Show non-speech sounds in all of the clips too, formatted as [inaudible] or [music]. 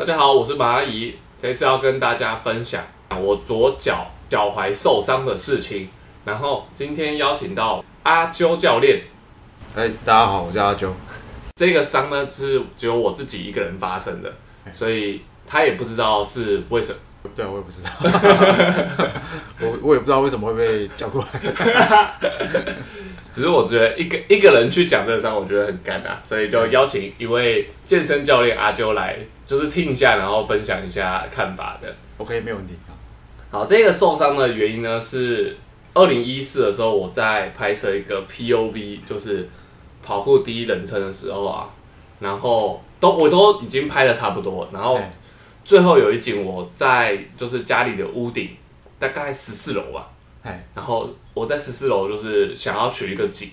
大家好，我是马阿姨，这次要跟大家分享我左脚脚踝受伤的事情。然后今天邀请到阿啾教练，哎，大家好，我叫阿啾。这个伤呢是只有我自己一个人发生的，所以他也不知道是为什么。对，我也不知道，[laughs] 我我也不知道为什么会被叫过来。[laughs] 只是我觉得一个一个人去讲这个伤，我觉得很干啊，所以就邀请一位健身教练阿啾来，就是听一下，然后分享一下看法的。OK，没有问题。好，这个受伤的原因呢是二零一四的时候，我在拍摄一个 POV，就是跑酷第一人称的时候啊，然后都我都已经拍的差不多，然后哎最后有一景我在就是家里的屋顶，大概十四楼吧，哎，然后我在十四楼就是想要取一个景，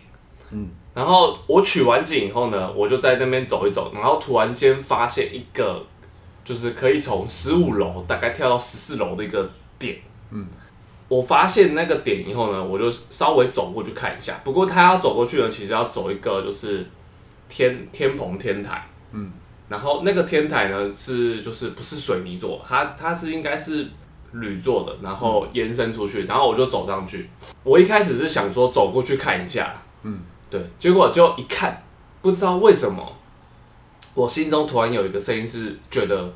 嗯，然后我取完景以后呢，我就在那边走一走，然后突然间发现一个就是可以从十五楼大概跳到十四楼的一个点，嗯，我发现那个点以后呢，我就稍微走过去看一下，不过他要走过去呢，其实要走一个就是天天棚天台，嗯，然后那个天台呢是就是不是水泥做，它它是应该是铝做的，然后延伸出去，然后我就走上去。我一开始是想说走过去看一下，嗯，对，结果就一看，不知道为什么，我心中突然有一个声音是觉得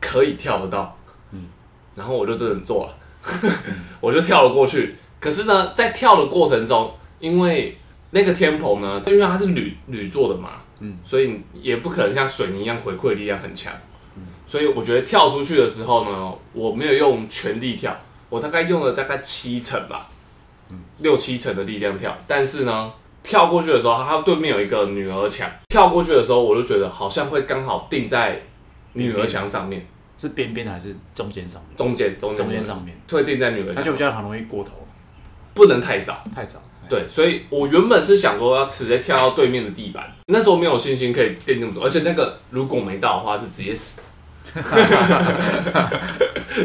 可以跳得到，嗯，然后我就真的做了，[laughs] 我就跳了过去。可是呢，在跳的过程中，因为那个天棚呢，因为它是铝铝做的嘛，嗯，所以也不可能像水泥一样回馈力量很强，所以我觉得跳出去的时候呢，我没有用全力跳，我大概用了大概七成吧，六七成的力量跳，但是呢，跳过去的时候，它对面有一个女儿墙，跳过去的时候，我就觉得好像会刚好定在女儿墙上面，是边边还是中间上面？中间中间。中间上面，会定在女儿墙，那就比较很容易过头，不能太少。太早。哎，对，所以我原本是想说要直接跳到对面的地板，那时候没有信心可以垫那么多，而且那个如果没到的话是直接死。[laughs]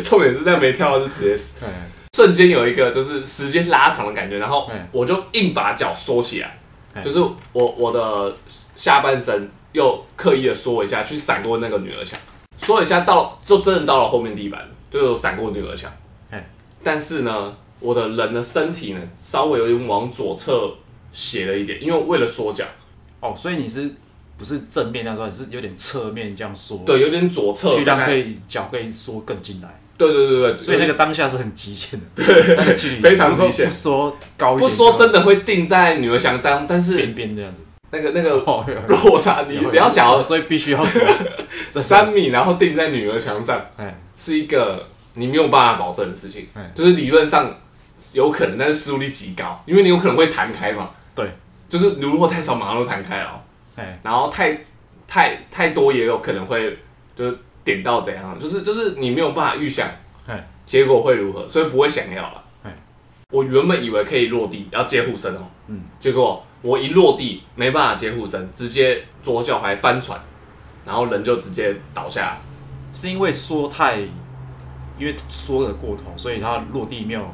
重点是那没跳到是直接死，哎，瞬间有一个就是时间拉长的感觉，然后哎我就硬把脚缩起来，哎就是我我的下半身又刻意的缩一下，去闪过那个女儿墙，缩一下到就真的到了后面地板，就有闪过女儿墙。哎，但是呢，我的人的身体呢稍微有点往左侧斜了一点，因为为了缩脚，哦，所以你是不是正面那时候，你是有点侧面这样缩，，对，有点左侧，去让可以，以脚可以缩更进来，对对对对，所以那个当下是很极限的，对，非常极限。不说高不说真的会定在女儿墙当，但是边边这样子，那个那个落差，你不要想要所以必须要 [laughs] 三米，然后定在女儿墙上，哎，是一个你没有办法保证的事情。嗯。就是理论上有可能，但是失误率极高，因为你有可能会弹开嘛。对，就是你如果太少，马上就弹开了哦。哎，然后太太太多也有可能会就是点到怎样，就是就是你没有办法预想哎，结果会如何，所以不会想要了哎。我原本以为可以落地要接护身哦，嗯，结果我一落地没办法接护身，直接左脚还翻船，然后人就直接倒下来。是因为缩太，因为缩的过头，所以他落地没有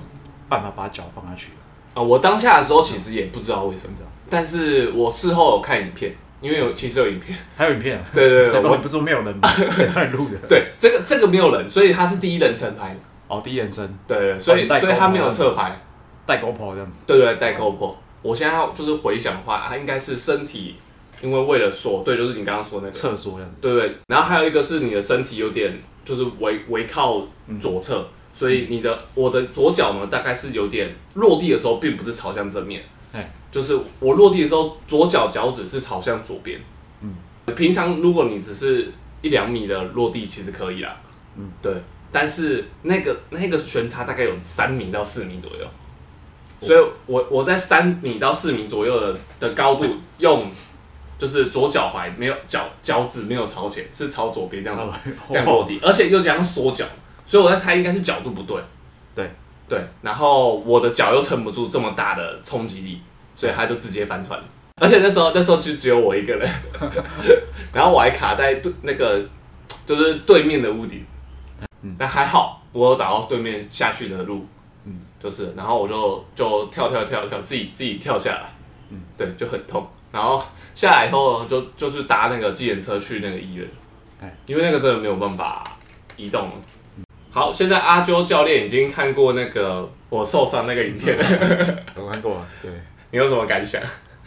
办法把脚放下去。啊、我当下的时候其实也不知道为什么，但是我事后有看影片，因为有其实有影片，[laughs] 还有影片啊？对对对 [laughs] 我你不是说没有人吗？谁帮你录的？[laughs] 对，这个这个没有人，所以他是第一人称拍的，哦，第一人称对对，对所以、所以他没有侧拍，带 GoPro 这样子。对对，带 GoPro。我现在要就是回想的话，他应该是身体，因为为了缩，对，就是你刚刚说那个，侧缩这样子。对对。然后还有一个是你的身体有点就是围围靠左侧，所以你的我的左脚呢，大概是有点落地的时候，并不是朝向正面，哎。就是我落地的时候，左脚脚趾是朝向左边。嗯，平常如果你只是一两米的落地，其实可以啦。嗯，对。但是那个那个悬差大概有三米到四米左右，所以我我在三米到四米左右的的高度用，就是左脚踝没有脚脚趾没有朝前，是朝左边这样哦。这样落地，[laughs] 而且又这样缩脚，所以我在猜应该是角度不对。对。对，然后我的脚又撑不住这么大的冲击力，所以他就直接翻船。了。而且那时候那时候就只有我一个人，[laughs] 然后我还卡在对那个就是对面的屋顶，嗯。但还好我有找到对面下去的路，嗯。就是然后我就就跳跳跳跳自己自己跳下来，嗯。对，就很痛。然后下来以后呢就就去搭那个计程车去那个医院，哎，因为那个真的没有办法移动了。好，现在阿啾教练已经看过那个我受伤那个影片了，[laughs] 我看过啊，对。你有什么感想？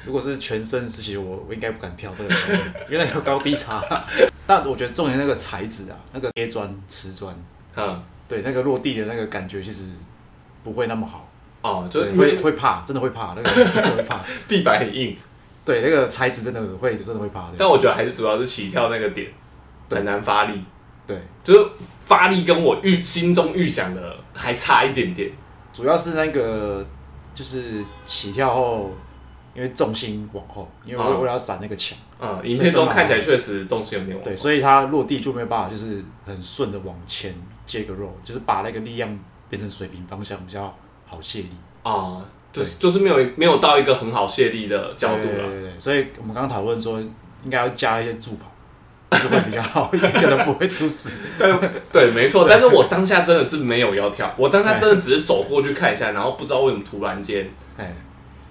如果是全身事情，我我应该不敢跳这个，因为那有高低差。[laughs] 但我觉得重点那个材质啊，那个贴砖、瓷砖，嗯，对，那个落地的那个感觉其实不会那么好。哦，就会会怕，真的会怕，那个 [laughs] 真的会怕。地板很硬，对，那个材质真的会真的会怕的。但我觉得还是主要是起跳那个点很难发力，对，就是发力跟我预心中预想的还差一点点。主要是那个就是起跳后，因为重心往后，因为为了要闪那个墙，嗯，影片中看起来确实重心有点往对，所以它落地就没有办法就是很顺的往前接个肉，就是把那个力量变成水平方向比较好卸力。啊，就是就是没有没有到一个很好卸力的角度了。对对对，所以我们刚刚讨论说，应该要加一些助跑，就会比较好一点，可能不会出事。[laughs] 对对，没错。但是我当下真的是没有要跳，我当下真的只是走过去看一下，然后不知道为什么突然间，哎，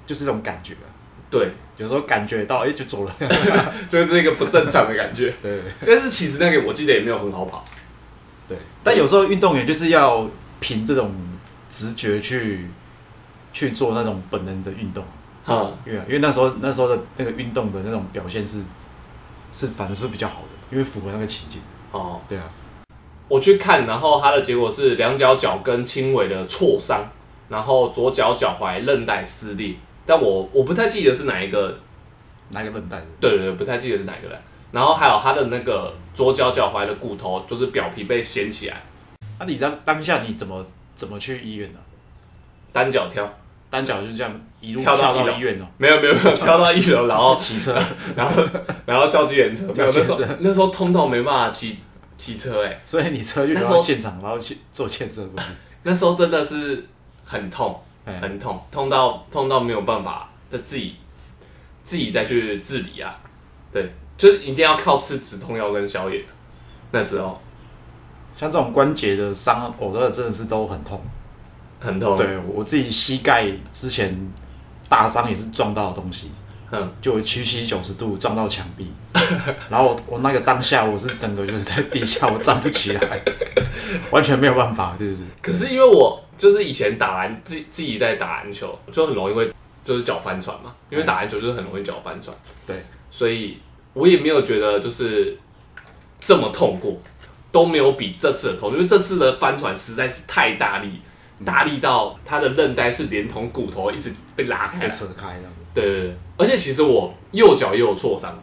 就是这种感觉啊，对，有时候感觉到，哎，就走了。[laughs] 就是这个不正常的感觉。[laughs] 对对但是其实那个我记得也没有很好跑。对，但有时候运动员就是要凭这种直觉去去做那种本能的运动，嗯，因为因为那时候那时候的那个运动的那种表现是是反正是比较好的，因为符合那个情境。哦，对啊，我去看，然后他的结果是两脚脚跟轻微的挫伤，然后左脚脚踝韧带撕裂，但我我不太记得是哪一个，哪一个韧带，对对对，不太记得是哪一个了。然后还有他的那个左脚脚踝的骨头，就是表皮被掀起来，那、你当当下你怎么怎么去医院呢、单脚跳，单脚就这样一路跳到医院哦、没有没有没有 [laughs] 跳到一楼，然后骑车，[laughs] 然后然后叫救援车，没有那时候那时候痛到没办法骑骑车哎、所以你车运那时候到现场，然后去做建设过去。[laughs] 那时候真的是很痛，哎，很痛，痛到痛到没有办法的自己自己再去治理啊，对，就是一定要靠吃止痛药跟消炎。那时候像这种关节的伤，我的真的是都很痛。很痛，，对我自己膝盖之前大伤也是撞到的东西，嗯，就屈膝九十度撞到墙壁，然后我我那个当下我是整个就是在地下，我站不起来，完全没有办法，就是。可是因为我就是以前打篮自自己在打篮球，就很容易会就是脚翻船嘛，因为打篮球就是很容易脚翻船，对，所以我也没有觉得就是这么痛过，都没有比这次的痛，因为这次的翻船实在是太大力，大力到他的韧带是连同骨头一直被拉开，被扯开这样子。对对对，而且其实我右脚也有挫伤，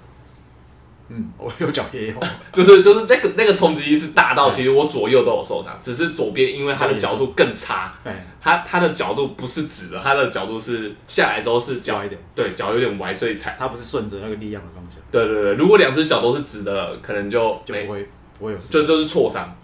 嗯，我右脚也有，[laughs] 就是就是那个那个冲击力是大到，其实我左右都有受伤，只是左边因为它的角度更差，哎，它它的角度不是直的，它的角度是下来之后是脚脚一点，对脚有点歪，所以踩。它不是顺着那个力量的方向，对对对，如果两只脚都是直的，可能就没就不会不会有事。就就是挫伤。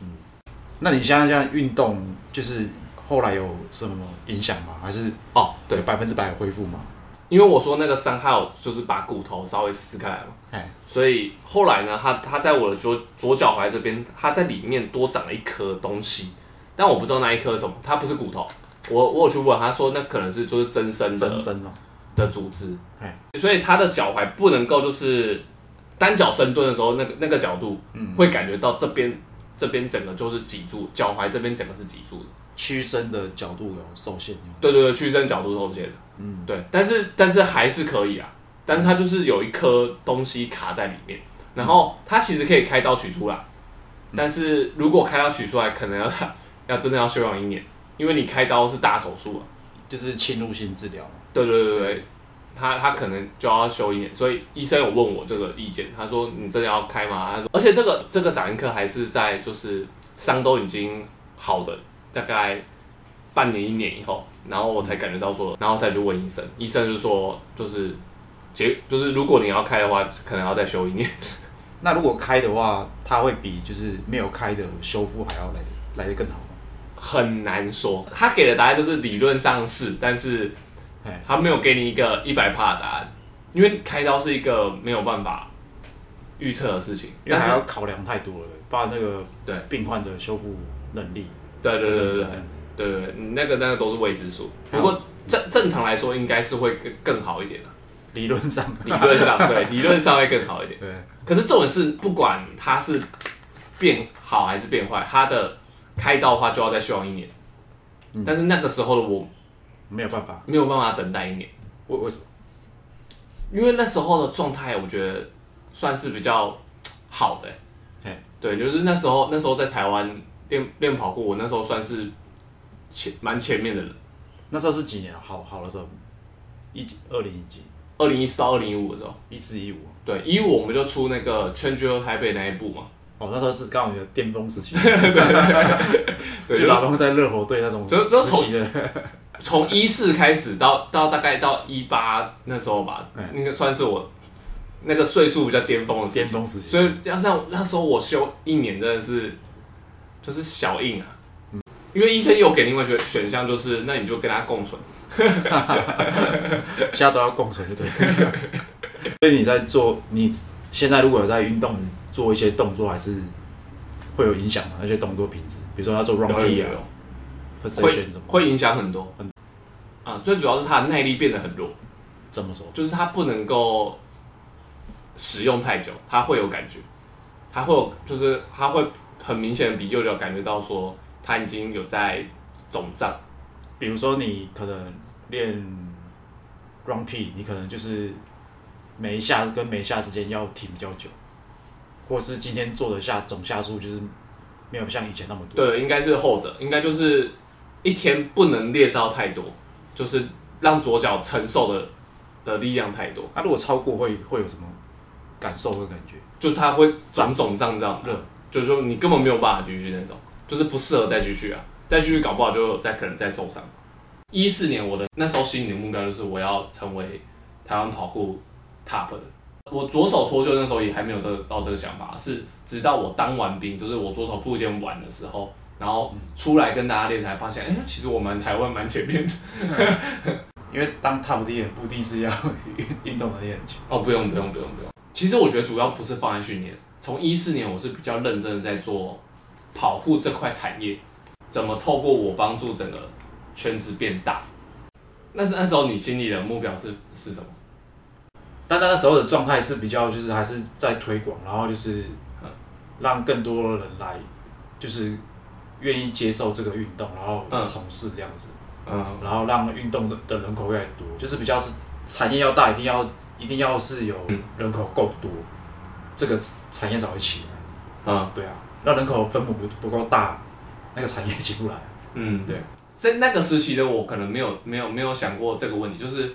那你现在这样运动，就是后来有什么影响吗？还是哦，对，百分之百恢复吗？因为我说那个伤害有就是把骨头稍微撕开来嘛，哎，所以后来呢，他他在我的左左脚踝这边，他在里面多长了一颗东西，但我不知道那一颗什么，它不是骨头。我我有去问，他说那可能是就是增生的增生哦，的组织哎，所以他的脚踝不能够就是单脚深蹲的时候，那个那个角度，嗯会感觉到这边这边整个就是脊柱，脚踝这边整个是脊柱的。屈伸的角度有受限。对对对，屈伸角度受限的。嗯，对，但是但是还是可以啊，但是它就是有一颗东西卡在里面，然后它其实可以开刀取出来，但是如果开刀取出来，可能要 [laughs] 要真的要休养一年，因为你开刀是大手术啊。就是侵入性治疗。对对对对，他他可能就要休一年，所以医生有问我这个意见，他说你真的要开吗？他说，而且这个这个展应科还是在就是伤都已经好的大概半年一年以后，然后我才感觉到说，然后再去问医生，医生就说就是结就是如果你要开的话，可能要再休一年。[laughs] 那如果开的话，它会比就是没有开的修复还要来的来的更好吗？很难说，他给的答案就是理论上是，但是哎，他没有给你一个一百帕的答案，因为开刀是一个没有办法预测的事情。因为但是还要考量太多了，包括那个对病患的修复能力。对对对对对对对，你那个那个都是未知数。不过正正常来说，应该是会更更好一点的。理论上，理论上对，理论上会更好一点。对，可是重点是，不管它是变好还是变坏，它的开刀的话就要再休养一年。嗯但是那个时候的我没有办法。没有办法等待一年，为为什么？因为那时候的状态，我觉得算是比较好的、嘿对，就是那时候那时候在台湾练练跑酷，我那时候算是前蛮前面的人。那时候是几年？好好的时候，一几二零一几。二零一四到二零一五的时候，一四一五。对，一五我们就出那个《Change Your 台北》那一部嘛，哦，那时候是刚好你的巅峰时期，[laughs] 对，就 [laughs] 就老公在热火队那种时期的，[laughs] 从一四开始到到大概到一八那时候吧嗯，那个算是我那个岁数比较巅峰的巅峰时期。所以要让那时候我休一年真的是就是小硬啊，因为医生有给另外一个选项，就是那你就跟他共存，[laughs] 现在都要共存，就对了。[laughs] 所以你在做，你现在如果有在运动做一些动作，还是会有影响吗？那些动作品质，比如说要做 run 有 P 有啊有，，position 怎么会影响很多。啊，最主要是他的耐力变得很弱，怎么说？就是他不能够使用太久，他会有感觉，他会有就是他会很明显的比右脚感觉到说他已经有在肿胀。比如说你可能练 run P，你可能就是每一下跟每一下之间要停比较久，或是今天做的下总下数就是没有像以前那么多。对，应该是后者，应该就是一天不能练到太多，就是让左脚承受的的力量太多，那、如果超过会会有什么感受和感觉？就是它会肿肿胀胀的热，就是说你根本没有办法继续那种，就是不适合再继续啊，再继续搞不好就再可能再受伤。一四年我的那时候心里的目标就是我要成为台湾跑酷 top 的。我左手脱臼那时候也还没有这个到这个想法，是直到我当完兵，就是我左手复健完的时候，然后出来跟大家练才发现，哎、其实我们台湾蛮前面的。[laughs] 因为当 top 的不一定是要运运动能力很强。哦，不用不用不用不用。其实我觉得主要不是放在训练，从一四年我是比较认真的在做跑酷这块产业，怎么透过我帮助整个圈子变大。那是那时候你心里的目标是是什么？但那时候的状态是比较，就是还是在推广，然后就是嗯。让更多的人来，就是愿意接受这个运动，然后嗯。从事这样子，嗯。然后让运动的的人口越来越多，就是比较是产业要大，一定要一定要是有嗯。人口够多，这个产业才会起来。啊对啊，那人口分母不不够大，那个产业起不来。嗯，对。在那个时期的我可能没有没有没有想过这个问题，就是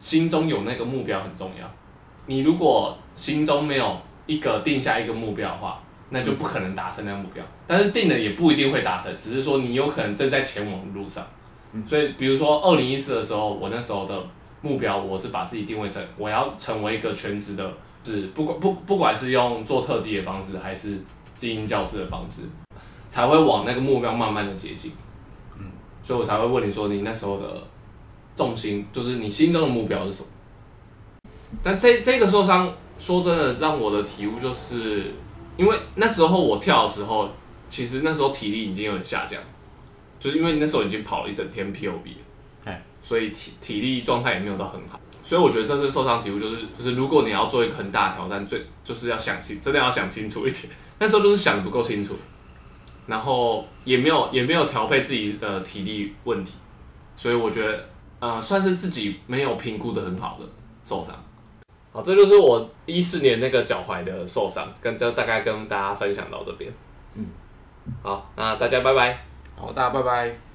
心中有那个目标很重要。你如果心中没有一个定下一个目标的话，那就不可能达成那个目标。但是定了也不一定会达成，只是说你有可能正在前往的路上。嗯所以，比如说二零一四的时候，我那时候的目标，我是把自己定位成我要成为一个全职的，是不管不不管是用做特技的方式，还是经营教室的方式，才会往那个目标慢慢的接近。嗯，所以我才会问你说，你那时候的重心，就是你心中的目标是什么？但这这个受伤，说真的，让我的体悟就是，因为那时候我跳的时候，其实那时候体力已经有点下降，就是因为那时候已经跑了一整天 POB 了哎，所以体体力状态也没有到很好。所以我觉得这次受伤体悟就是，就是如果你要做一个很大的挑战，最就是要想清，真的要想清楚一点。那时候就是想的不够清楚，然后也没有也没有调配自己的体力问题，所以我觉得呃算是自己没有评估的很好的受伤。好，这就是我一四年那个脚踝的受伤，跟就大概跟大家分享到这边。嗯，好，那大家拜拜。好，大家拜拜。